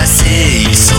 nascer.